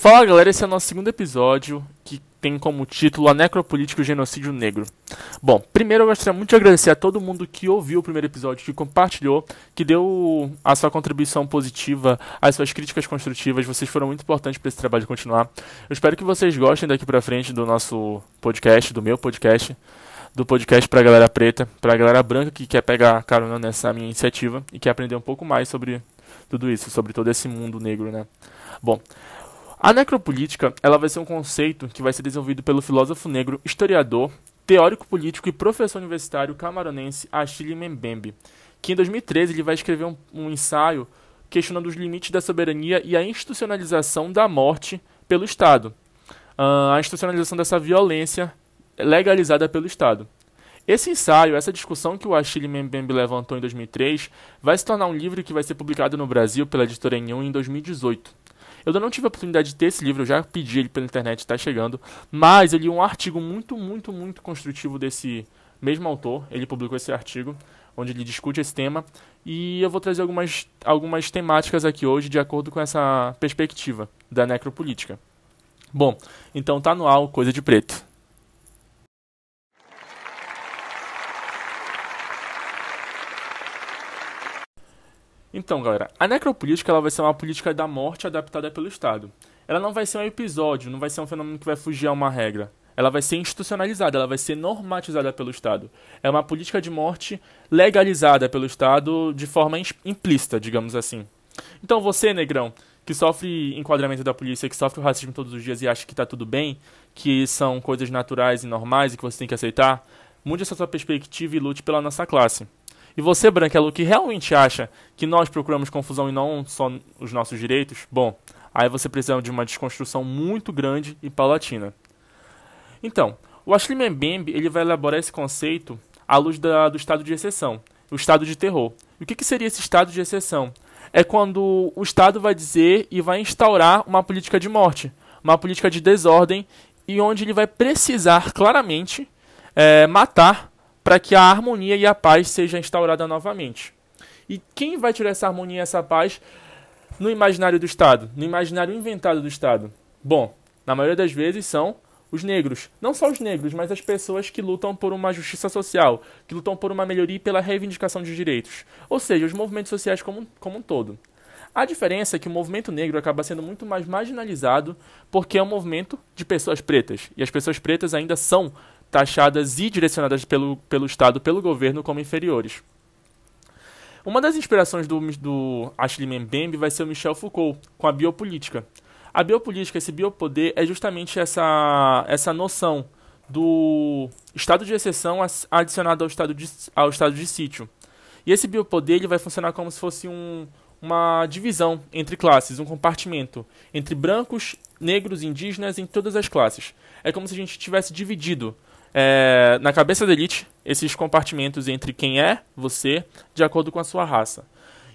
Fala galera, esse é o nosso segundo episódio que tem como título A Necropolítica e o Genocídio Negro. Bom, primeiro eu gostaria muito de agradecer a todo mundo que ouviu o primeiro episódio, que compartilhou, que deu a sua contribuição positiva, as suas críticas construtivas. Vocês foram muito importantes para esse trabalho continuar. Eu espero que vocês gostem daqui pra frente do nosso podcast, do meu podcast, do podcast pra galera preta, pra galera branca que quer pegar carona nessa minha iniciativa e quer aprender um pouco mais sobre tudo isso, sobre todo esse mundo negro, né? Bom, a necropolítica ela vai ser um conceito que vai ser desenvolvido pelo filósofo negro, historiador, teórico político e professor universitário camaronense Achille Mbembe, que em 2013 ele vai escrever um, um ensaio questionando os limites da soberania e a institucionalização da morte pelo Estado, uh, a institucionalização dessa violência legalizada pelo Estado. Esse ensaio, essa discussão que o Achille Mbembe levantou em 2003, vai se tornar um livro que vai ser publicado no Brasil pela editora Enhun em 2018. Eu ainda não tive a oportunidade de ter esse livro, eu já pedi ele pela internet, está chegando. Mas eu li um artigo muito, muito, muito construtivo desse mesmo autor. Ele publicou esse artigo, onde ele discute esse tema. E eu vou trazer algumas, algumas temáticas aqui hoje, de acordo com essa perspectiva da necropolítica. Bom, então tá no ar Coisa de Preto. Então, galera, a necropolítica ela vai ser uma política da morte adaptada pelo Estado. Ela não vai ser um episódio, não vai ser um fenômeno que vai fugir a uma regra. Ela vai ser institucionalizada, ela vai ser normatizada pelo Estado. É uma política de morte legalizada pelo Estado de forma implícita, digamos assim. Então, você, negrão, que sofre enquadramento da polícia, que sofre o racismo todos os dias e acha que está tudo bem, que são coisas naturais e normais e que você tem que aceitar, mude essa sua perspectiva e lute pela nossa classe. E você, Branquelo, que realmente acha que nós procuramos confusão e não só os nossos direitos, bom, aí você precisa de uma desconstrução muito grande e paulatina. Então, o Ashley Mbembe ele vai elaborar esse conceito à luz da, do estado de exceção, o estado de terror. E o que, que seria esse estado de exceção? É quando o Estado vai dizer e vai instaurar uma política de morte, uma política de desordem, e onde ele vai precisar claramente é, matar para que a harmonia e a paz seja instaurada novamente. E quem vai tirar essa harmonia e essa paz no imaginário do Estado, no imaginário inventado do Estado? Bom, na maioria das vezes são os negros. Não só os negros, mas as pessoas que lutam por uma justiça social, que lutam por uma melhoria e pela reivindicação de direitos. Ou seja, os movimentos sociais como, como um todo. A diferença é que o movimento negro acaba sendo muito mais marginalizado porque é um movimento de pessoas pretas. E as pessoas pretas ainda são taxadas e direcionadas pelo, pelo Estado, pelo governo, como inferiores. Uma das inspirações do, do Ashley Mbembe vai ser o Michel Foucault, com a biopolítica. A biopolítica, esse biopoder, é justamente essa, essa noção do estado de exceção adicionado ao estado de, ao estado de sítio. E esse biopoder ele vai funcionar como se fosse um, uma divisão entre classes, um compartimento entre brancos, negros, indígenas, em todas as classes. É como se a gente tivesse dividido é, na cabeça da elite esses compartimentos entre quem é você de acordo com a sua raça.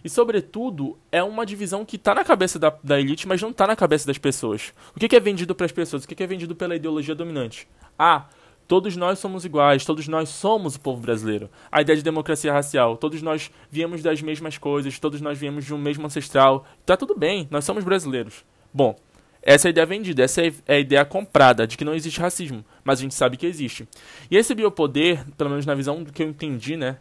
E, sobretudo, é uma divisão que está na cabeça da, da, elite, mas não está na cabeça das pessoas. O que, que é vendido para as pessoas? O que, que é vendido pela ideologia dominante? Ah, todos nós somos iguais, todos nós somos o povo brasileiro. A ideia de democracia racial, todos nós viemos das mesmas coisas, todos nós viemos de um mesmo ancestral. Tá tudo bem, nós somos brasileiros. Bom, essa é a ideia vendida, essa é a ideia comprada de que não existe racismo, mas a gente sabe que existe. E esse biopoder, pelo menos na visão do que eu entendi, né,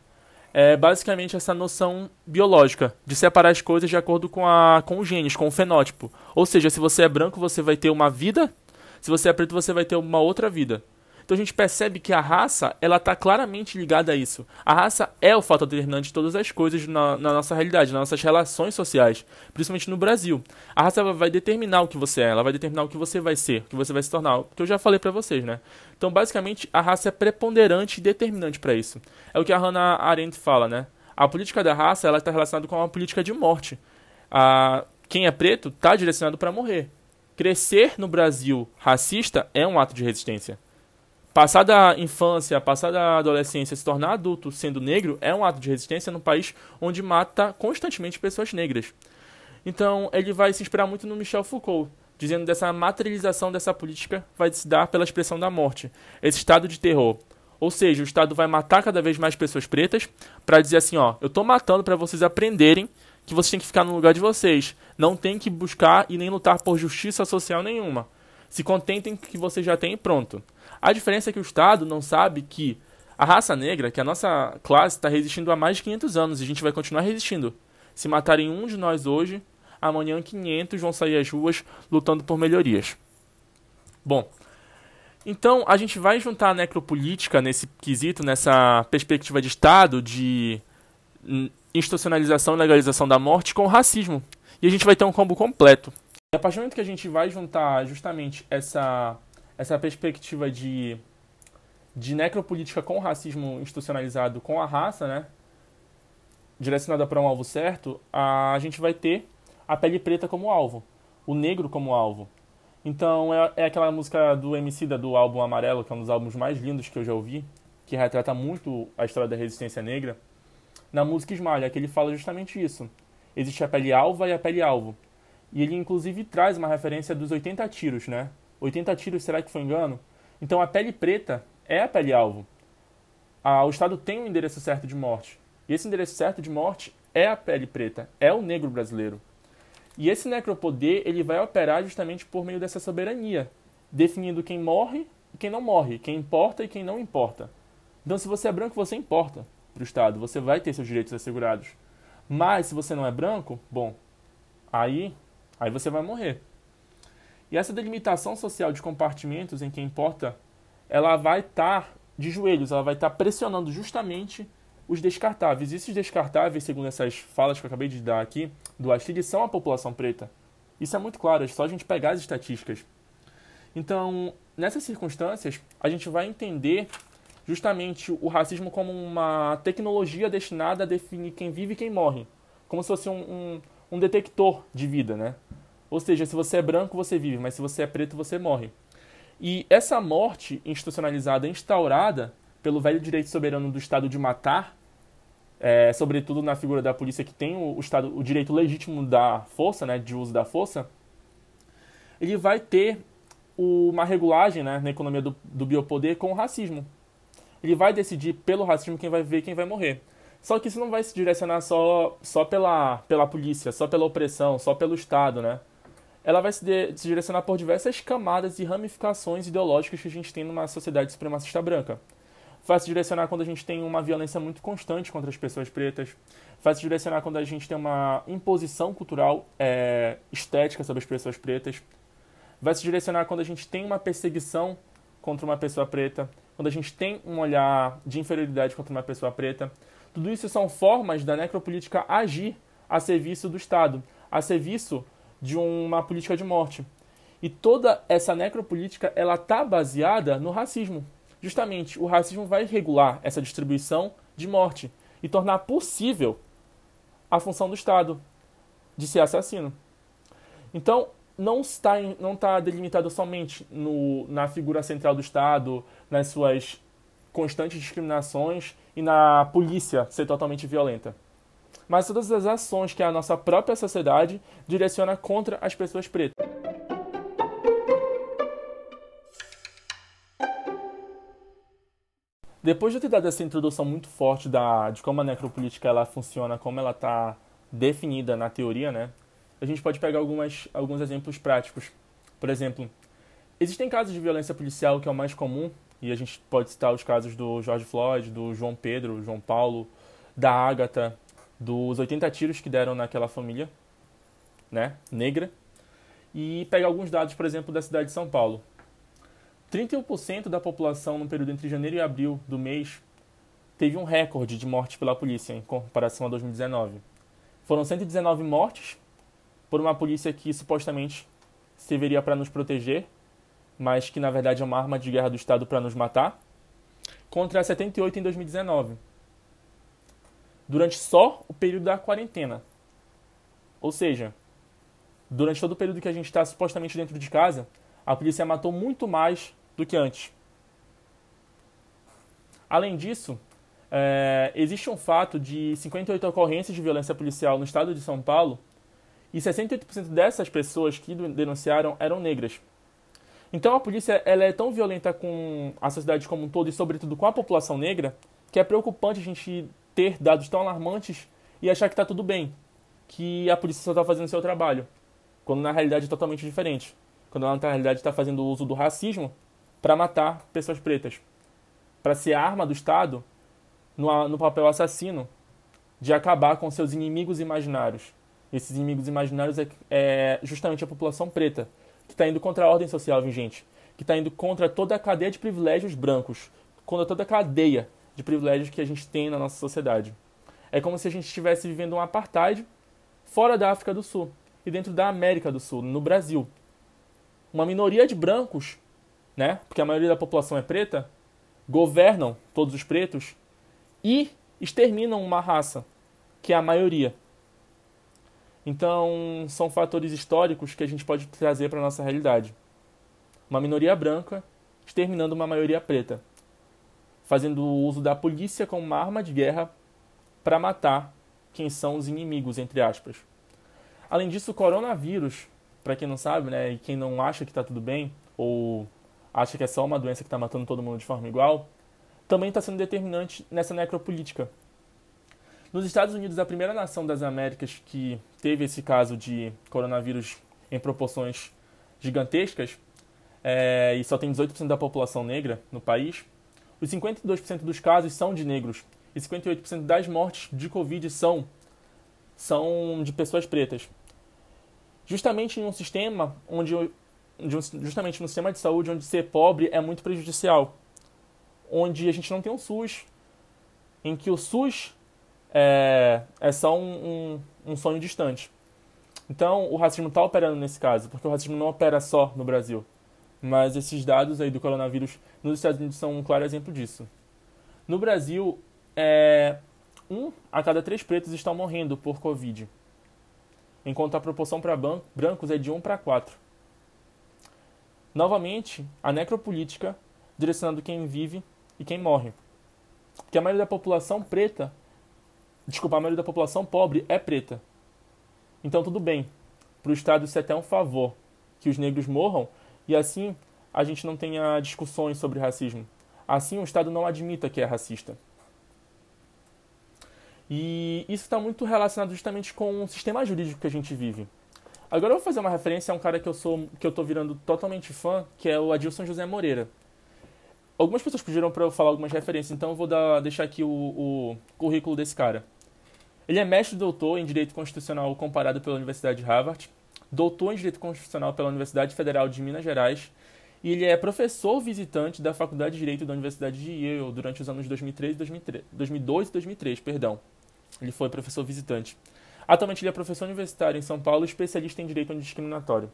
é basicamente essa noção biológica de separar as coisas de acordo com, a, com os genes, com o fenótipo. Ou seja, se você é branco, você vai ter uma vida, se você é preto, você vai ter uma outra vida. Então a gente percebe que a raça, ela está claramente ligada a isso. A raça é o fator determinante de todas as coisas na, na, nossa realidade, nas nossas relações sociais, principalmente no Brasil. A raça vai determinar o que você é, ela vai determinar o que você vai ser, o que você vai se tornar, o que eu já falei para vocês, né? Então, basicamente, a raça é preponderante e determinante para isso. É o que a Hannah Arendt fala, né? A política da raça, ela está relacionada com uma política de morte. A, quem é preto está direcionado para morrer. Crescer no Brasil racista é um ato de resistência. Passar da infância, passar da adolescência, se tornar adulto sendo negro é um ato de resistência num país onde mata constantemente pessoas negras. Então, ele vai se inspirar muito no Michel Foucault, dizendo dessa materialização dessa política vai se dar pela expressão da morte, esse estado de terror. Ou seja, o Estado vai matar cada vez mais pessoas pretas para dizer assim, ó, eu estou matando para vocês aprenderem que vocês têm que ficar no lugar de vocês. Não tem que buscar e nem lutar por justiça social nenhuma. Se contentem com o que vocês já têm e pronto. A diferença é que o Estado não sabe que a raça negra, que a nossa classe está resistindo há mais de 500 anos e a gente vai continuar resistindo. Se matarem um de nós hoje, amanhã 500 vão sair às ruas lutando por melhorias. Bom, então a gente vai juntar a necropolítica nesse quesito, nessa perspectiva de Estado, de institucionalização e legalização da morte com o racismo. E a gente vai ter um combo completo. E a partir do momento que a gente vai juntar justamente essa, essa perspectiva de, de necropolítica com racismo institucionalizado com a raça, né? Direcionada para um alvo certo, a gente vai ter a pele preta como alvo, o negro como alvo. Então é, é aquela música do MC da do álbum Amarelo, que é um dos álbuns mais lindos que eu já ouvi, que retrata muito a história da resistência negra na música Esmalha, que ele fala justamente isso. Existe a pele alva e a pele alvo. E ele inclusive traz uma referência dos 80 tiros, né? 80 tiros, será que foi engano? Então a pele preta é a pele alvo. O Estado tem um endereço certo de morte. E esse endereço certo de morte é a pele preta, é o negro brasileiro. E esse necropoder ele vai operar justamente por meio dessa soberania, definindo quem morre e quem não morre, quem importa e quem não importa. Então, se você é branco, você importa para o Estado, você vai ter seus direitos assegurados. Mas se você não é branco, bom, aí, aí você vai morrer. E essa delimitação social de compartimentos em que importa, ela vai estar tá de joelhos, ela vai estar tá pressionando justamente os descartáveis. E esses descartáveis, segundo essas falas que eu acabei de dar aqui, do Astrid, são a população preta. Isso é muito claro, é só a gente pegar as estatísticas. Então, nessas circunstâncias, a gente vai entender justamente o racismo como uma tecnologia destinada a definir quem vive e quem morre. Como se fosse um, um, um detector de vida, né? Ou seja, se você é branco, você vive, mas se você é preto, você morre. E essa morte institucionalizada, instaurada pelo velho direito soberano do Estado de matar, é, sobretudo na figura da polícia que tem o, o, estado, o direito legítimo da força, né, de uso da força, ele vai ter uma regulagem né, na economia do, do biopoder com o racismo ele vai decidir pelo racismo quem vai ver quem vai morrer. Só que isso não vai se direcionar só, só pela, pela polícia, só pela opressão, só pelo Estado, né? Ela vai se, de, se direcionar por diversas camadas e ramificações ideológicas que a gente tem numa sociedade supremacista branca. Vai se direcionar quando a gente tem uma violência muito constante contra as pessoas pretas. Vai se direcionar quando a gente tem uma imposição cultural é, estética sobre as pessoas pretas. Vai se direcionar quando a gente tem uma perseguição contra uma pessoa preta quando a gente tem um olhar de inferioridade contra uma pessoa preta. Tudo isso são formas da necropolítica agir a serviço do Estado, a serviço de uma política de morte. E toda essa necropolítica ela está baseada no racismo. Justamente, o racismo vai regular essa distribuição de morte e tornar possível a função do Estado de ser assassino. Então, não está, não está delimitado somente no, na figura central do Estado, nas suas constantes discriminações e na polícia ser totalmente violenta. Mas todas as ações que a nossa própria sociedade direciona contra as pessoas pretas. Depois de eu ter dado essa introdução muito forte da, de como a necropolítica ela funciona, como ela está definida na teoria, né? a gente pode pegar algumas, alguns exemplos práticos. Por exemplo, existem casos de violência policial que é o mais comum, e a gente pode citar os casos do George Floyd, do João Pedro, João Paulo, da Ágata, dos 80 tiros que deram naquela família, né, negra, e pegar alguns dados, por exemplo, da cidade de São Paulo. 31% da população no período entre janeiro e abril do mês teve um recorde de mortes pela polícia em comparação a 2019. Foram 119 mortes por uma polícia que supostamente serviria para nos proteger, mas que na verdade é uma arma de guerra do Estado para nos matar, contra 78 em 2019. Durante só o período da quarentena. Ou seja, durante todo o período que a gente está supostamente dentro de casa, a polícia matou muito mais do que antes. Além disso, é, existe um fato de 58 ocorrências de violência policial no estado de São Paulo e 68% dessas pessoas que denunciaram eram negras. Então a polícia ela é tão violenta com a sociedade como um todo e sobretudo com a população negra que é preocupante a gente ter dados tão alarmantes e achar que está tudo bem, que a polícia só está fazendo seu trabalho, quando na realidade é totalmente diferente. Quando ela na realidade está fazendo uso do racismo para matar pessoas pretas, para ser arma do Estado no, no papel assassino de acabar com seus inimigos imaginários. Esses inimigos imaginários é, é justamente a população preta, que está indo contra a ordem social vigente, que está indo contra toda a cadeia de privilégios brancos, contra toda a cadeia de privilégios que a gente tem na nossa sociedade. É como se a gente estivesse vivendo um apartheid fora da África do Sul e dentro da América do Sul, no Brasil. Uma minoria de brancos, né, porque a maioria da população é preta, governam todos os pretos e exterminam uma raça, que é a maioria. Então, são fatores históricos que a gente pode trazer para a nossa realidade. Uma minoria branca exterminando uma maioria preta, fazendo uso da polícia como uma arma de guerra para matar quem são os inimigos, entre aspas. Além disso, o coronavírus, para quem não sabe, né, e quem não acha que está tudo bem, ou acha que é só uma doença que está matando todo mundo de forma igual, também está sendo determinante nessa necropolítica. Nos Estados Unidos, a primeira nação das Américas que teve esse caso de coronavírus em proporções gigantescas, é, e só tem 18% da população negra no país, os 52% dos casos são de negros e 58% das mortes de Covid são, são de pessoas pretas. Justamente em um sistema onde justamente no sistema de saúde onde ser pobre é muito prejudicial, onde a gente não tem um SUS, em que o SUS é, é só um, um, um sonho distante. Então, o racismo está operando nesse caso, porque o racismo não opera só no Brasil. Mas esses dados aí do coronavírus nos Estados Unidos são um claro exemplo disso. No Brasil, é, um a cada três pretos estão morrendo por Covid, enquanto a proporção para brancos é de 1 para 4. Novamente, a necropolítica direcionando quem vive e quem morre. Porque a maioria da população preta, desculpa, a maioria da população pobre é preta. Então tudo bem, para o Estado isso é até um favor, que os negros morram e assim a gente não tenha discussões sobre racismo. Assim o Estado não admita que é racista. E isso está muito relacionado justamente com o sistema jurídico que a gente vive. Agora eu vou fazer uma referência a um cara que eu sou que eu tô virando totalmente fã, que é o Adilson José Moreira. Algumas pessoas pediram para eu falar algumas referências, então eu vou dar, deixar aqui o, o currículo desse cara. Ele é mestre doutor em Direito Constitucional comparado pela Universidade de Harvard, doutor em Direito Constitucional pela Universidade Federal de Minas Gerais e ele é professor visitante da Faculdade de Direito da Universidade de Yale durante os anos 2003 2003, 2002 e 2003, perdão. Ele foi professor visitante. Atualmente ele é professor universitário em São Paulo especialista em direito antidiscriminatório.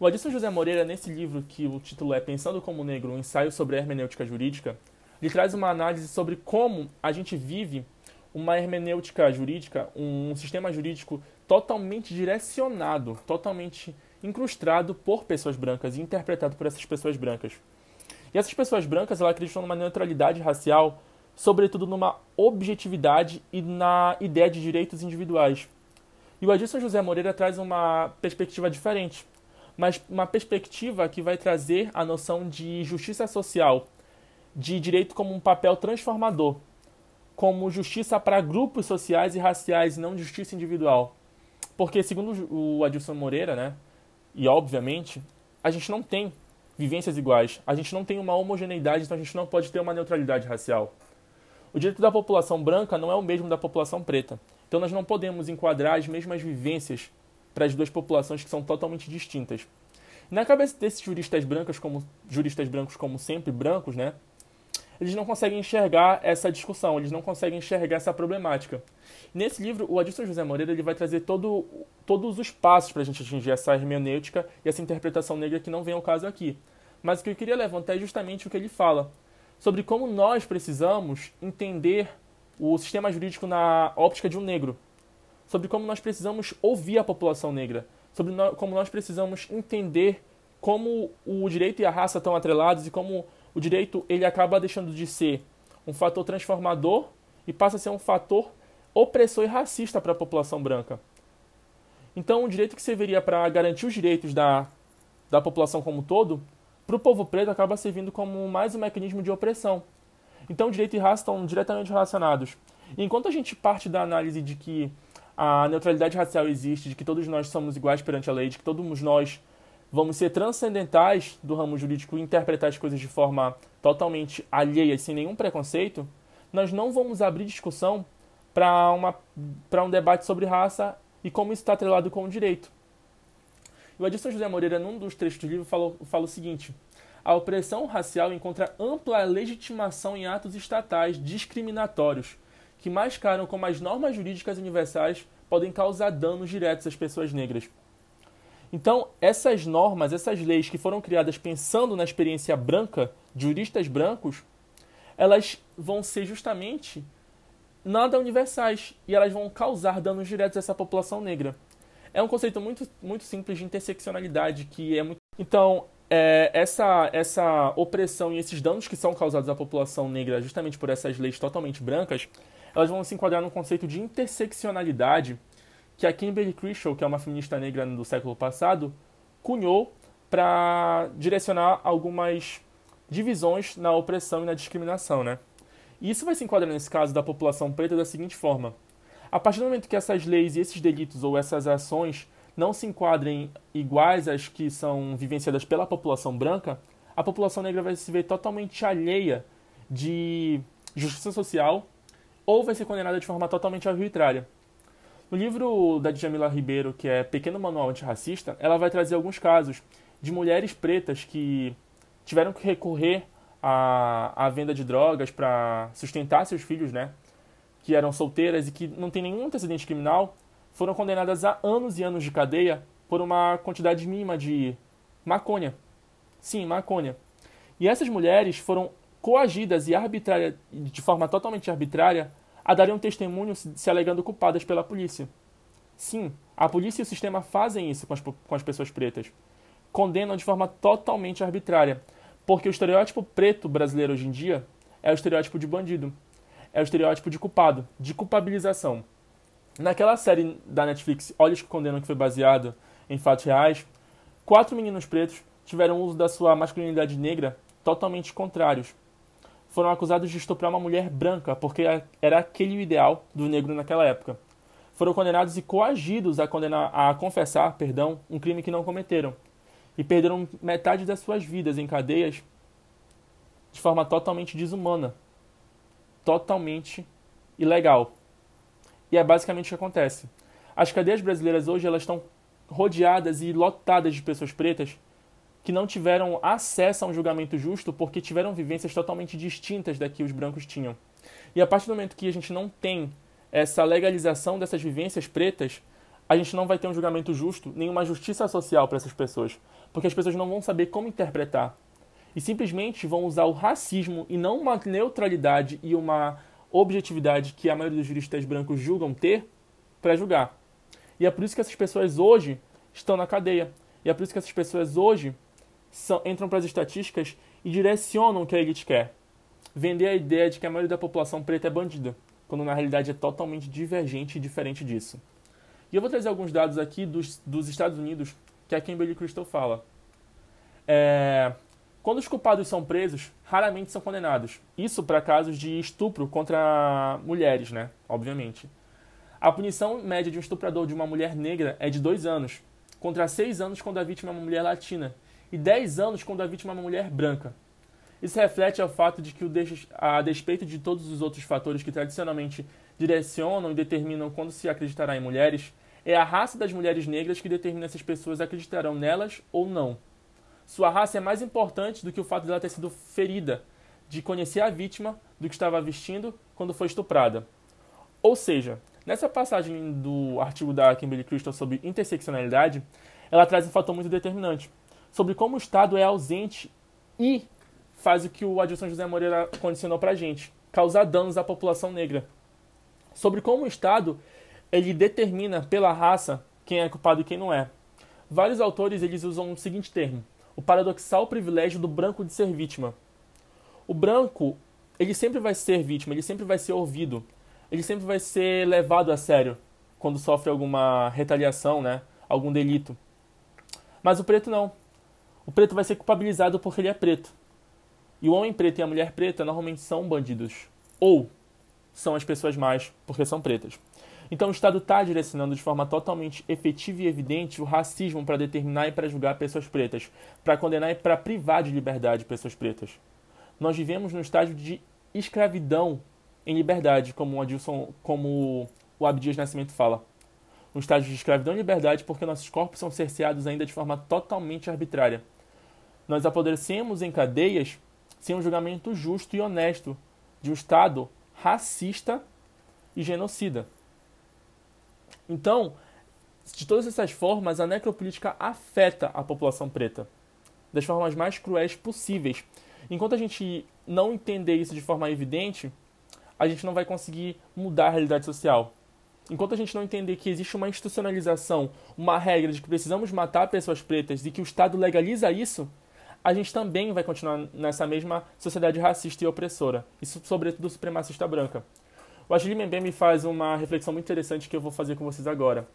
O Adilson José Moreira, nesse livro que o título é Pensando como Negro, um ensaio sobre a hermenêutica jurídica, ele traz uma análise sobre como a gente vive uma hermenêutica jurídica, um sistema jurídico totalmente direcionado, totalmente incrustado por pessoas brancas e interpretado por essas pessoas brancas. E essas pessoas brancas elas acreditam numa neutralidade racial sobretudo numa objetividade e na ideia de direitos individuais. E o Adilson José Moreira traz uma perspectiva diferente, mas uma perspectiva que vai trazer a noção de justiça social, de direito como um papel transformador, como justiça para grupos sociais e raciais, e não justiça individual. Porque, segundo o Adilson Moreira, né, e obviamente, a gente não tem vivências iguais, a gente não tem uma homogeneidade, então a gente não pode ter uma neutralidade racial. O direito da população branca não é o mesmo da população preta. Então nós não podemos enquadrar as mesmas vivências para as duas populações que são totalmente distintas. Na cabeça desses juristas brancos, como juristas brancos como sempre brancos, né? Eles não conseguem enxergar essa discussão, eles não conseguem enxergar essa problemática. Nesse livro, o Adilson José Moreira ele vai trazer todo, todos os passos para a gente atingir essa hermenêutica e essa interpretação negra que não vem ao caso aqui. Mas o que eu queria levantar é justamente o que ele fala, sobre como nós precisamos entender o sistema jurídico na óptica de um negro, sobre como nós precisamos ouvir a população negra, sobre como nós precisamos entender como o direito e a raça estão atrelados e como o direito ele acaba deixando de ser um fator transformador e passa a ser um fator opressor e racista para a população branca. Então, o direito que serviria para garantir os direitos da, da população como um todo para o povo preto acaba servindo como mais um mecanismo de opressão. Então, direito e raça estão diretamente relacionados. E enquanto a gente parte da análise de que a neutralidade racial existe, de que todos nós somos iguais perante a lei, de que todos nós vamos ser transcendentais do ramo jurídico e interpretar as coisas de forma totalmente alheia, sem nenhum preconceito, nós não vamos abrir discussão para um debate sobre raça e como isso está atrelado com o direito. O Adilson José Moreira, num dos trechos do livro, falou, fala o seguinte: a opressão racial encontra ampla legitimação em atos estatais discriminatórios, que mascaram como as normas jurídicas universais podem causar danos diretos às pessoas negras. Então, essas normas, essas leis que foram criadas pensando na experiência branca, de juristas brancos, elas vão ser justamente nada universais e elas vão causar danos diretos a essa população negra. É um conceito muito, muito simples de interseccionalidade que é muito. Então, é, essa, essa opressão e esses danos que são causados à população negra justamente por essas leis totalmente brancas, elas vão se enquadrar no conceito de interseccionalidade que a Kimberly Crenshaw, que é uma feminista negra do século passado, cunhou para direcionar algumas divisões na opressão e na discriminação, né? E isso vai se enquadrar nesse caso da população preta da seguinte forma: a partir do momento que essas leis e esses delitos ou essas ações não se enquadrem iguais às que são vivenciadas pela população branca, a população negra vai se ver totalmente alheia de justiça social ou vai ser condenada de forma totalmente arbitrária. No livro da Djamila Ribeiro, que é Pequeno Manual Antirracista, ela vai trazer alguns casos de mulheres pretas que tiveram que recorrer à, à venda de drogas para sustentar seus filhos, né? Que eram solteiras e que não têm nenhum antecedente criminal, foram condenadas a anos e anos de cadeia por uma quantidade mínima de maconha. Sim, maconha. E essas mulheres foram coagidas e arbitrária, de forma totalmente arbitrária a darem um testemunho se alegando culpadas pela polícia. Sim, a polícia e o sistema fazem isso com as, com as pessoas pretas. Condenam de forma totalmente arbitrária. Porque o estereótipo preto brasileiro hoje em dia é o estereótipo de bandido. É o estereótipo de culpado, de culpabilização. Naquela série da Netflix, Olhos que Condenam, que foi baseado em fatos reais, quatro meninos pretos tiveram uso da sua masculinidade negra totalmente contrários foram acusados de estuprar uma mulher branca, porque era aquele o ideal do negro naquela época. Foram condenados e coagidos a, condenar, a confessar perdão, um crime que não cometeram. E perderam metade das suas vidas em cadeias de forma totalmente desumana. Totalmente ilegal. E é basicamente o que acontece. As cadeias brasileiras hoje elas estão rodeadas e lotadas de pessoas pretas que não tiveram acesso a um julgamento justo porque tiveram vivências totalmente distintas da que os brancos tinham. E a partir do momento que a gente não tem essa legalização dessas vivências pretas, a gente não vai ter um julgamento justo, nenhuma justiça social para essas pessoas, porque as pessoas não vão saber como interpretar. E simplesmente vão usar o racismo e não uma neutralidade e uma objetividade que a maioria dos juristas brancos julgam ter para julgar. E é por isso que essas pessoas hoje estão na cadeia. E é por isso que essas pessoas hoje são, entram para as estatísticas e direcionam o que a elite quer. Vender a ideia de que a maioria da população preta é bandida, quando na realidade é totalmente divergente e diferente disso. E eu vou trazer alguns dados aqui dos, dos Estados Unidos que a Kimberly Crystal fala. É, quando os culpados são presos, raramente são condenados. Isso para casos de estupro contra mulheres, né? Obviamente. A punição média de um estuprador de uma mulher negra é de dois anos, contra seis anos quando a vítima é uma mulher latina, e 10 anos quando a vítima é uma mulher branca. Isso reflete ao fato de que, a despeito de todos os outros fatores que tradicionalmente direcionam e determinam quando se acreditará em mulheres, é a raça das mulheres negras que determina se as pessoas acreditarão nelas ou não. Sua raça é mais importante do que o fato de ela ter sido ferida, de conhecer a vítima do que estava vestindo quando foi estuprada. Ou seja, nessa passagem do artigo da Kimberly Crystal sobre interseccionalidade, ela traz um fator muito determinante sobre como o Estado é ausente e faz o que o Adilson José Moreira condicionou para a gente, causar danos à população negra. Sobre como o Estado ele determina pela raça quem é culpado e quem não é. Vários autores eles usam o seguinte termo: o paradoxal privilégio do branco de ser vítima. O branco ele sempre vai ser vítima, ele sempre vai ser ouvido, ele sempre vai ser levado a sério quando sofre alguma retaliação, né, algum delito. Mas o preto não o preto vai ser culpabilizado porque ele é preto. E o homem preto e a mulher preta normalmente são bandidos. Ou são as pessoas mais porque são pretas. Então o Estado está direcionando de forma totalmente efetiva e evidente o racismo para determinar e para julgar pessoas pretas, para condenar e para privar de liberdade pessoas pretas. Nós vivemos no estágio de escravidão em liberdade, como o Adilson, como o Abdias Nascimento fala. Um estágio de escravidão em liberdade porque nossos corpos são cerceados ainda de forma totalmente arbitrária. Nós apodrecemos em cadeias sem um julgamento justo e honesto de um Estado racista e genocida. Então, de todas essas formas, a necropolítica afeta a população preta das formas mais cruéis possíveis. Enquanto a gente não entender isso de forma evidente, a gente não vai conseguir mudar a realidade social. Enquanto a gente não entender que existe uma institucionalização, uma regra de que precisamos matar pessoas pretas e que o Estado legaliza isso, a gente também vai continuar nessa mesma sociedade racista e opressora, isso sobretudo supremacista branca. O Ashley Mbembe faz uma reflexão muito interessante que eu vou fazer com vocês agora,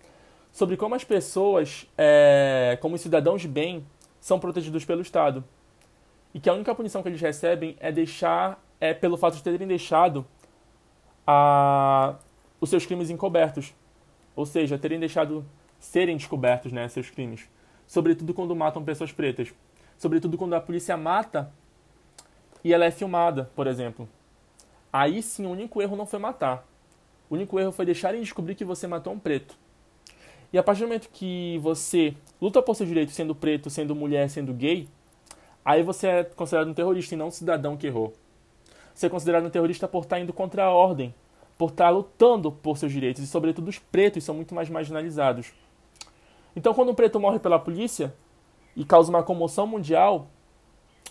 sobre como as pessoas, é, como os cidadãos de bem, são protegidos pelo Estado. E que a única punição que eles recebem é deixar, é pelo fato de terem deixado a, os seus crimes encobertos. Ou seja, terem deixado serem descobertos né, seus crimes. Sobretudo quando matam pessoas pretas sobretudo quando a polícia mata e ela é filmada, por exemplo. Aí sim, o único erro não foi matar. O único erro foi deixarem descobrir que você matou um preto. E a partir do momento que você luta por seus direitos sendo preto, sendo mulher, sendo gay, aí você é considerado um terrorista e não um cidadão que errou. Você é considerado um terrorista por estar indo contra a ordem, por estar lutando por seus direitos, e sobretudo os pretos são muito mais marginalizados. Então, quando um preto morre pela polícia, e causa uma comoção mundial,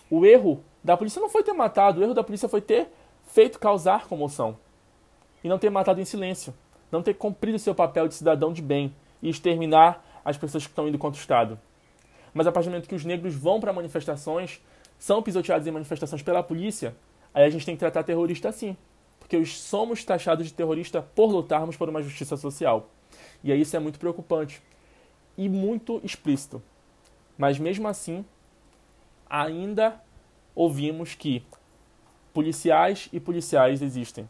o erro da polícia não foi ter matado, o erro da polícia foi ter feito causar comoção. E não ter matado em silêncio. Não ter cumprido seu papel de cidadão de bem e exterminar as pessoas que estão indo contra o Estado. Mas a partir do momento que os negros vão para manifestações, são pisoteados em manifestações pela polícia, aí a gente tem que tratar terrorista assim. Porque somos taxados de terrorista por lutarmos por uma justiça social. E isso é muito preocupante. E muito explícito. Mas mesmo assim, ainda ouvimos que policiais e policiais existem,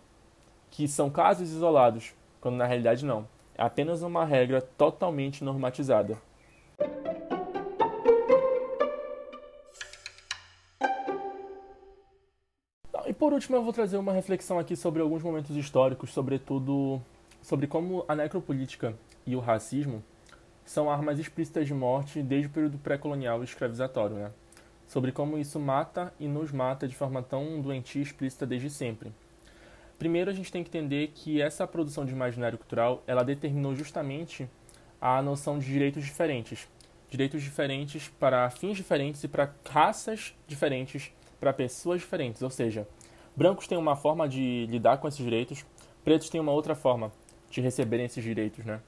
que são casos isolados, quando na realidade não. É apenas uma regra totalmente normatizada. Por último, eu vou trazer uma reflexão aqui sobre alguns momentos históricos, sobretudo sobre como a necropolítica e o racismo são armas explícitas de morte desde o período pré-colonial e escravizatório, né? Sobre como isso mata e nos mata de forma tão doentia e explícita desde sempre. Primeiro, a gente tem que entender que essa produção de imaginário cultural, ela determinou justamente a noção de direitos diferentes. Direitos diferentes para fins diferentes e para raças diferentes, para pessoas diferentes. Ou seja, brancos têm uma forma de lidar com esses direitos, pretos têm uma outra forma de receberem esses direitos, né?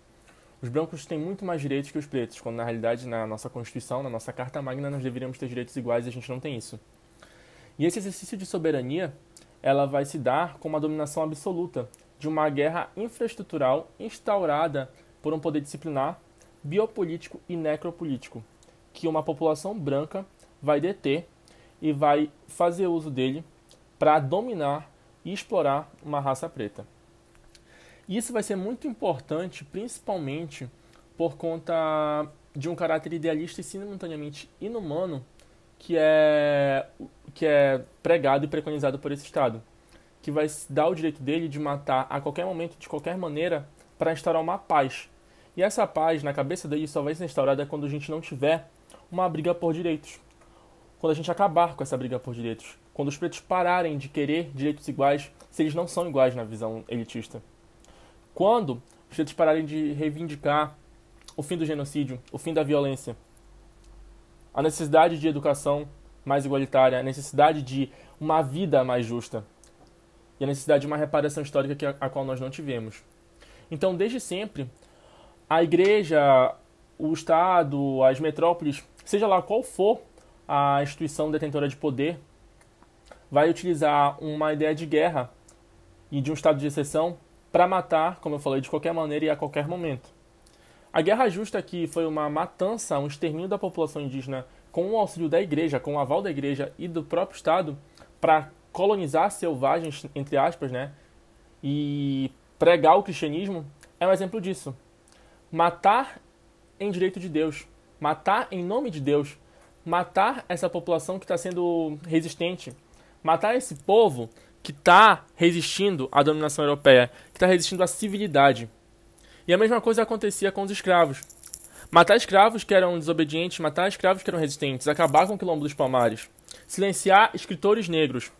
Os brancos têm muito mais direitos que os pretos, quando na realidade na nossa Constituição, na nossa Carta Magna, nós deveríamos ter direitos iguais e a gente não tem isso. E esse exercício de soberania, ela vai se dar com uma dominação absoluta de uma guerra infraestrutural instaurada por um poder disciplinar, biopolítico e necropolítico, que uma população branca vai deter e vai fazer uso dele para dominar e explorar uma raça preta. Isso vai ser muito importante, principalmente por conta de um caráter idealista e simultaneamente inumano que é, que é pregado e preconizado por esse Estado, que vai dar o direito dele de matar a qualquer momento, de qualquer maneira, para instaurar uma paz. E essa paz, na cabeça dele, só vai ser instaurada quando a gente não tiver uma briga por direitos. Quando a gente acabar com essa briga por direitos. Quando os pretos pararem de querer direitos iguais, se eles não são iguais na visão elitista. Quando os pretos pararem de reivindicar o fim do genocídio, o fim da violência, a necessidade de educação mais igualitária, a necessidade de uma vida mais justa e a necessidade de uma reparação histórica que a, a qual nós não tivemos. Então, desde sempre, a igreja, o Estado, as metrópoles, seja lá qual for a instituição detentora de poder, vai utilizar uma ideia de guerra e de um estado de exceção para matar, como eu falei, de qualquer maneira e a qualquer momento. A Guerra Justa aqui foi uma matança, um extermínio da população indígena com o auxílio da igreja, com o aval da igreja e do próprio Estado para colonizar selvagens, entre aspas, né? E pregar o cristianismo é um exemplo disso. Matar em direito de Deus, matar em nome de Deus, matar essa população que está sendo resistente, matar esse povo que está resistindo à dominação europeia, que está resistindo à civilidade. E a mesma coisa acontecia com os escravos. Matar escravos que eram desobedientes, matar escravos que eram resistentes, acabar com o quilombo dos palmares, silenciar escritores negros,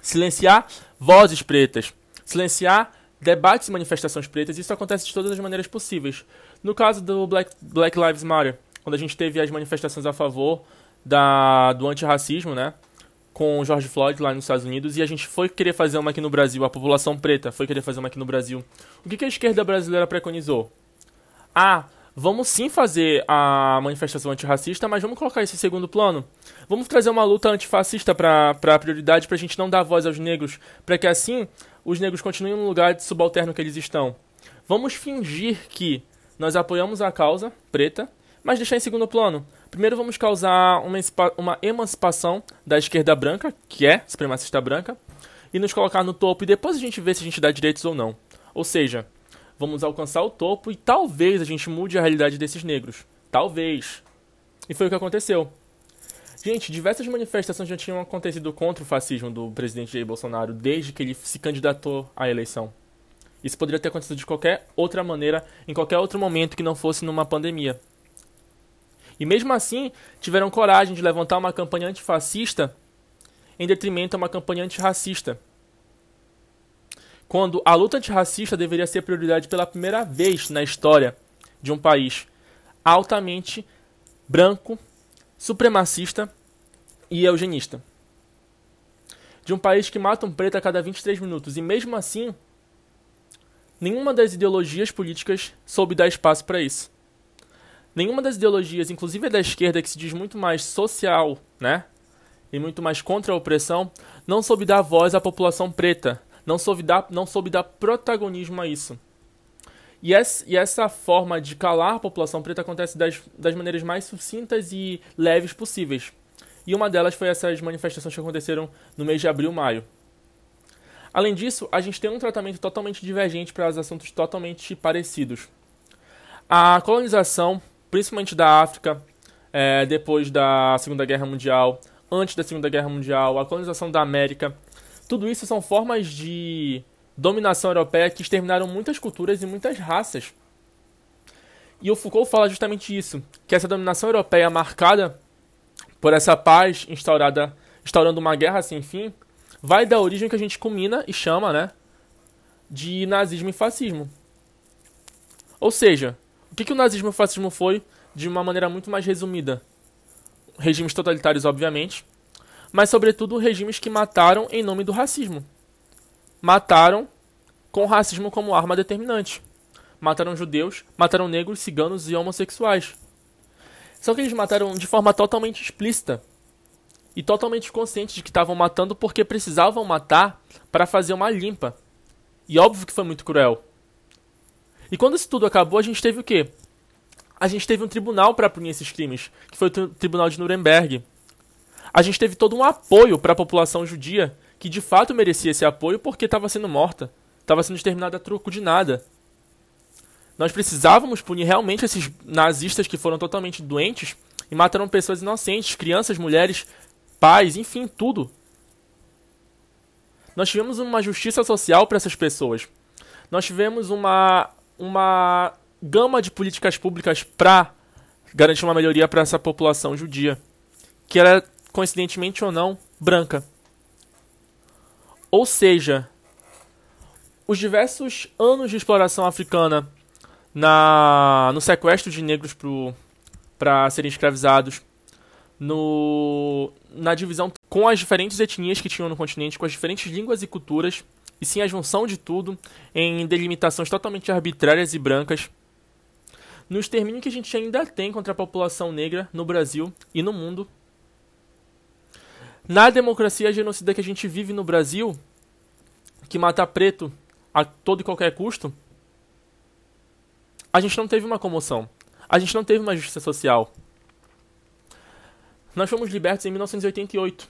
silenciar vozes pretas, silenciar debates e manifestações pretas, isso acontece de todas as maneiras possíveis. No caso do Black, Black Lives Matter, quando a gente teve as manifestações a favor da, do antirracismo, né? Com o George Floyd lá nos Estados Unidos, e a gente foi querer fazer uma aqui no Brasil, a população preta foi querer fazer uma aqui no Brasil. O que, que a esquerda brasileira preconizou? Ah, vamos sim fazer a manifestação antirracista, mas vamos colocar esse segundo plano. Vamos trazer uma luta antifascista para prioridade, para a gente não dar voz aos negros, para que assim os negros continuem no lugar de subalterno que eles estão. Vamos fingir que nós apoiamos a causa preta, mas deixar em segundo plano. Primeiro vamos causar uma, uma emancipação da esquerda branca, que é supremacista branca, e nos colocar no topo, e depois a gente vê se a gente dá direitos ou não. Ou seja, vamos alcançar o topo e talvez a gente mude a realidade desses negros. Talvez. E foi o que aconteceu. Gente, diversas manifestações já tinham acontecido contra o fascismo do presidente Jair Bolsonaro desde que ele se candidatou à eleição. Isso poderia ter acontecido de qualquer outra maneira, em qualquer outro momento que não fosse numa pandemia. E mesmo assim, tiveram coragem de levantar uma campanha antifascista em detrimento a uma campanha antirracista. Quando a luta antirracista deveria ser prioridade pela primeira vez na história de um país altamente branco, supremacista e eugenista. De um país que mata um preto a cada 23 minutos. E mesmo assim, nenhuma das ideologias políticas soube dar espaço para isso. Nenhuma das ideologias, inclusive a da esquerda, que se diz muito mais social, né? E muito mais contra a opressão, não soube dar voz à população preta. Não soube dar, não soube dar protagonismo a isso. E essa, forma de calar a população preta acontece das, das maneiras mais sucintas e leves possíveis. E uma delas foi essas manifestações que aconteceram no mês de abril maio. Além disso, a gente tem um tratamento totalmente divergente para os assuntos totalmente parecidos. A colonização, principalmente da África, é, depois da Segunda Guerra Mundial, antes da Segunda Guerra Mundial, a colonização da América, tudo isso são formas de dominação europeia que exterminaram muitas culturas e muitas raças. E o Foucault fala justamente isso, que essa dominação europeia marcada por essa paz instaurada, instaurando uma guerra sem fim, vai dar origem que a gente culmina e chama, né, de nazismo e fascismo. Ou seja, o que, que o nazismo e o fascismo foi de uma maneira muito mais resumida? Regimes totalitários, obviamente, mas sobretudo regimes que mataram em nome do racismo mataram com o racismo como arma determinante. Mataram judeus, mataram negros, ciganos e homossexuais. Só que eles mataram de forma totalmente explícita e totalmente consciente de que estavam matando porque precisavam matar para fazer uma limpa. E óbvio que foi muito cruel. E quando isso tudo acabou, a gente teve o quê? A gente teve um tribunal para punir esses crimes, que foi o Tribunal de Nuremberg. A gente teve todo um apoio para a população judia que de fato merecia esse apoio porque estava sendo morta, estava sendo exterminada a troco de nada. Nós precisávamos punir realmente esses nazistas que foram totalmente doentes e mataram pessoas inocentes, crianças, mulheres, pais, enfim, tudo. Nós tivemos uma justiça social para essas pessoas. Nós tivemos uma, uma gama de políticas públicas para garantir uma melhoria para essa população judia, que era, coincidentemente ou não, branca. Ou seja, os diversos anos de exploração africana na, no sequestro de negros para serem escravizados, no, na divisão com as diferentes etnias que tinham no continente, com as diferentes línguas e culturas, e sim a junção de tudo em delimitações totalmente arbitrárias e brancas, no extermínio que a gente ainda tem contra a população negra no Brasil e no mundo na democracia genocida que a gente vive no Brasil, que matar preto a todo e qualquer custo, a gente não teve uma comoção. A gente não teve uma justiça social. Nós fomos libertos em 1988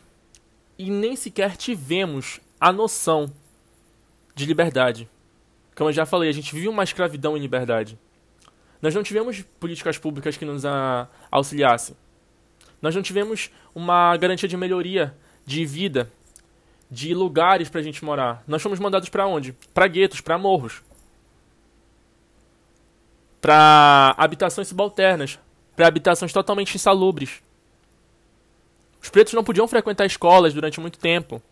e nem sequer tivemos a noção de liberdade. Como eu já falei, a gente vive uma escravidão em liberdade. Nós não tivemos políticas públicas que nos auxiliassem. Nós não tivemos uma garantia de melhoria de vida, de lugares para a gente morar. Nós fomos mandados para onde? Para guetos, para morros, para habitações subalternas, para habitações totalmente insalubres. Os pretos não podiam frequentar escolas durante muito tempo.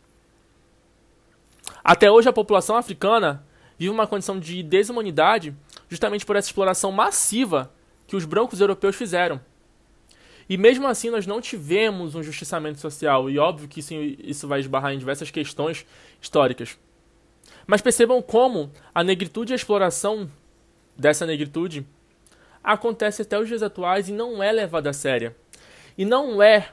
Até hoje a população africana vive uma condição de desumanidade justamente por essa exploração massiva que os brancos europeus fizeram. E mesmo assim nós não tivemos um justiçamento social, e óbvio que isso, isso vai esbarrar em diversas questões históricas. Mas percebam como a negritude e a exploração dessa negritude acontece até os dias atuais e não é levada a séria. E não é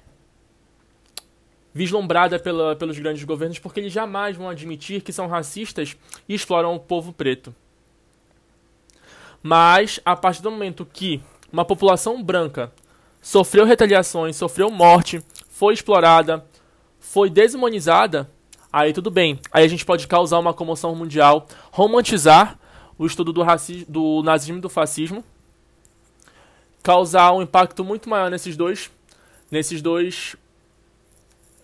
vislumbrada pela, pelos grandes governos porque eles jamais vão admitir que são racistas e exploram o povo preto. Mas a partir do momento que uma população branca sofreu retaliações, sofreu morte, foi explorada, foi desumanizada, aí tudo bem. Aí a gente pode causar uma comoção mundial, romantizar o estudo do, do nazismo e do fascismo, causar um impacto muito maior nesses dois, nesses dois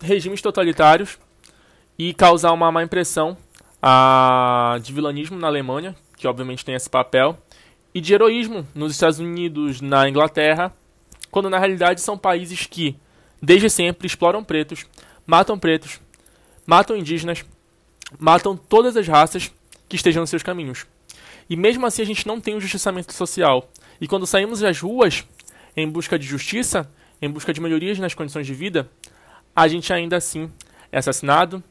regimes totalitários e causar uma má impressão a, de vilanismo na Alemanha, que obviamente tem esse papel, e de heroísmo nos Estados Unidos, na Inglaterra quando na realidade são países que, desde sempre, exploram pretos, matam pretos, matam indígenas, matam todas as raças que estejam nos seus caminhos. E mesmo assim a gente não tem um justiçamento social. E quando saímos às ruas em busca de justiça, em busca de melhorias nas condições de vida, a gente ainda assim é assassinado,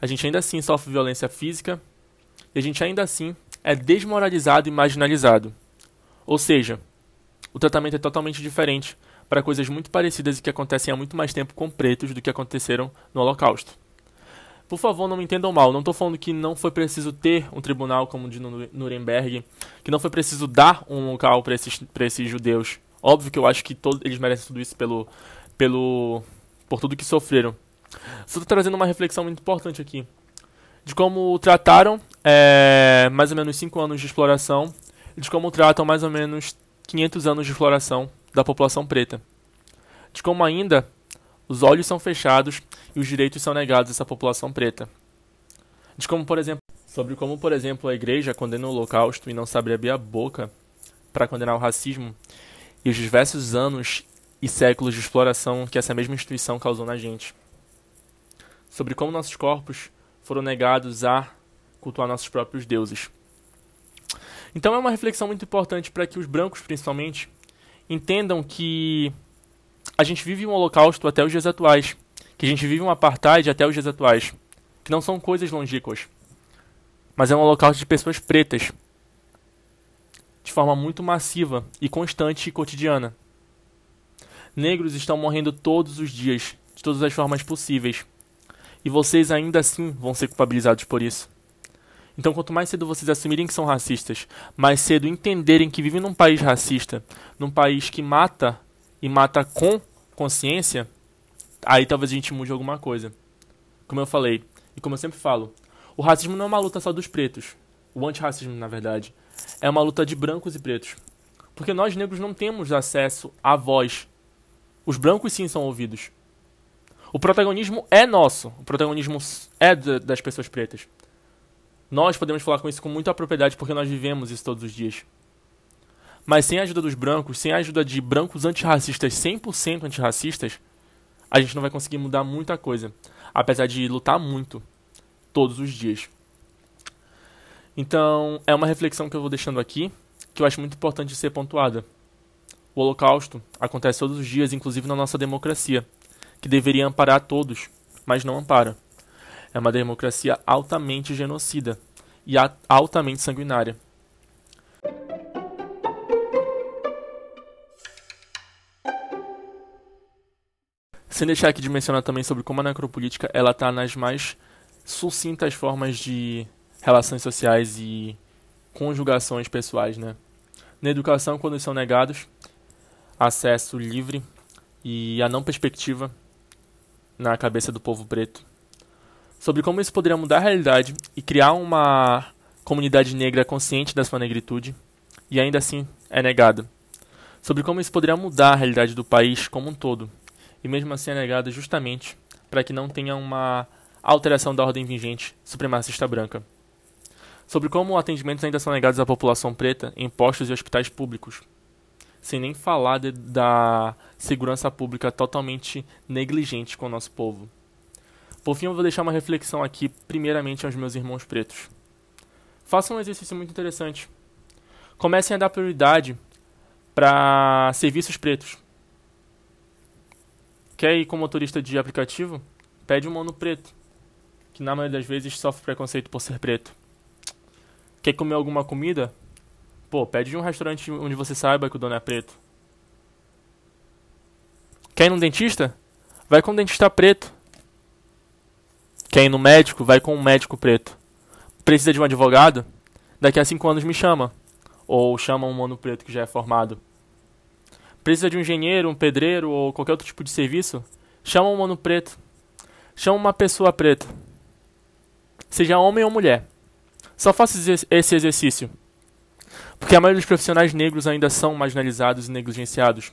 a gente ainda assim sofre violência física, e a gente ainda assim é desmoralizado e marginalizado. Ou seja, o tratamento é totalmente diferente para coisas muito parecidas e que acontecem há muito mais tempo com pretos do que aconteceram no Holocausto. Por favor, não me entendam mal, não estou falando que não foi preciso ter um tribunal como o de Nuremberg, que não foi preciso dar um local para esses, esses judeus. Óbvio que eu acho que todos, eles merecem tudo isso pelo, pelo, por tudo que sofreram. Só estou trazendo uma reflexão muito importante aqui. De como trataram é, mais ou menos 5 anos de exploração, de como tratam mais ou menos 500 anos de exploração da população preta. De como ainda os olhos são fechados e os direitos são negados a essa população preta. De como, por exemplo, sobre como, por exemplo, a igreja condena o holocausto e não sabe abrir a boca para condenar o racismo e os diversos anos e séculos de exploração que essa mesma instituição causou na gente. Sobre como nossos corpos foram negados a cultuar nossos próprios deuses. Então é uma reflexão muito importante para que os brancos, principalmente, entendam que a gente vive um holocausto até os dias atuais, que a gente vive um apartheid até os dias atuais, que não são coisas longínquas, mas é um holocausto de pessoas pretas, de forma muito massiva e constante e cotidiana. Negros estão morrendo todos os dias, de todas as formas possíveis, e vocês ainda assim vão ser culpabilizados por isso. Então, quanto mais cedo vocês assumirem que são racistas, mais cedo entenderem que vivem num país racista, num país que mata e mata com consciência, aí talvez a gente mude alguma coisa. Como eu falei, e como eu sempre falo, o racismo não é uma luta só dos pretos. O antirracismo, na verdade, é uma luta de brancos e pretos. Porque nós negros não temos acesso à voz. Os brancos sim são ouvidos. O protagonismo é nosso. O protagonismo é das pessoas pretas. Nós podemos falar com isso com muita propriedade porque nós vivemos isso todos os dias. Mas sem a ajuda dos brancos, sem a ajuda de brancos antirracistas, 100% antirracistas, a gente não vai conseguir mudar muita coisa. Apesar de lutar muito, todos os dias. Então, é uma reflexão que eu vou deixando aqui, que eu acho muito importante ser pontuada. O Holocausto acontece todos os dias, inclusive na nossa democracia, que deveria amparar todos, mas não ampara. É uma democracia altamente genocida e altamente sanguinária. Sem deixar aqui de mencionar também sobre como a necropolítica ela está nas mais sucintas formas de relações sociais e conjugações pessoais, né? Na educação, quando são negados acesso livre e a não perspectiva na cabeça do povo preto sobre como isso poderia mudar a realidade e criar uma comunidade negra consciente da sua negritude e ainda assim é negada. Sobre como isso poderia mudar a realidade do país como um todo, e mesmo assim é negada justamente para que não tenha uma alteração da ordem vigente supremacista branca. Sobre como atendimentos ainda são negados à população preta em postos e hospitais públicos, sem nem falar de, da segurança pública totalmente negligente com o nosso povo. Por fim, eu vou deixar uma reflexão aqui, primeiramente aos meus irmãos pretos. Façam um exercício muito interessante. Comecem a dar prioridade para serviços pretos. Quer ir com motorista de aplicativo? Pede um mono preto, que na maioria das vezes sofre preconceito por ser preto. Quer comer alguma comida? Pô, pede de um restaurante onde você saiba que o dono é preto. Quer ir num dentista? Vai com um dentista preto. Quer ir no médico? Vai com um médico preto. Precisa de um advogado? Daqui a cinco anos me chama. Ou chama um mano preto que já é formado. Precisa de um engenheiro, um pedreiro ou qualquer outro tipo de serviço? Chama um mano preto. Chama uma pessoa preta. Seja homem ou mulher. Só faça esse exercício. Porque a maioria dos profissionais negros ainda são marginalizados e negligenciados.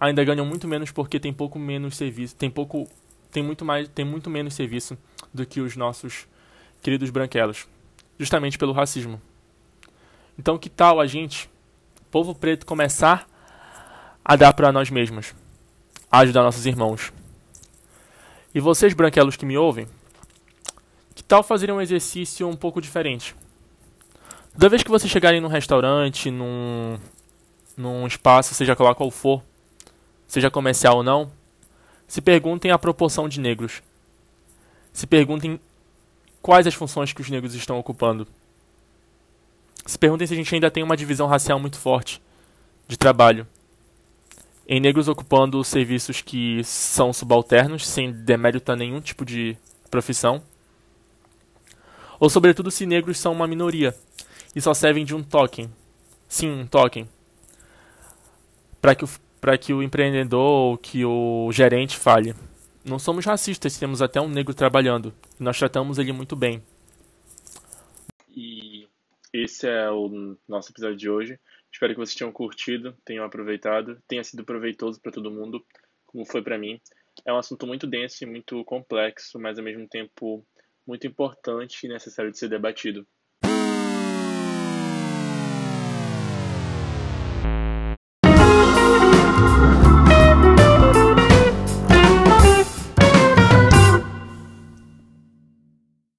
Ainda ganham muito menos porque tem pouco menos serviço, tem pouco tem muito mais, tem muito menos serviço do que os nossos queridos branquelos, justamente pelo racismo. Então, que tal a gente, povo preto, começar a dar para nós mesmos, a ajudar nossos irmãos? E vocês, branquelos que me ouvem, que tal fazer um exercício um pouco diferente? Toda vez que vocês chegarem num restaurante, num, num espaço, seja lá qual for, seja comercial ou não, se perguntem a proporção de negros. Se perguntem quais as funções que os negros estão ocupando. Se perguntem se a gente ainda tem uma divisão racial muito forte de trabalho. Em negros ocupando serviços que são subalternos, sem demérito a nenhum tipo de profissão. Ou, sobretudo, se negros são uma minoria e só servem de um token. Sim, um token. Para que o que o empreendedor ou que o gerente fale. Não somos racistas, temos até um negro trabalhando. E nós tratamos ele muito bem. E esse é o nosso episódio de hoje. Espero que vocês tenham curtido, tenham aproveitado, tenha sido proveitoso para todo mundo, como foi para mim. É um assunto muito denso e muito complexo, mas ao mesmo tempo muito importante e necessário de ser debatido.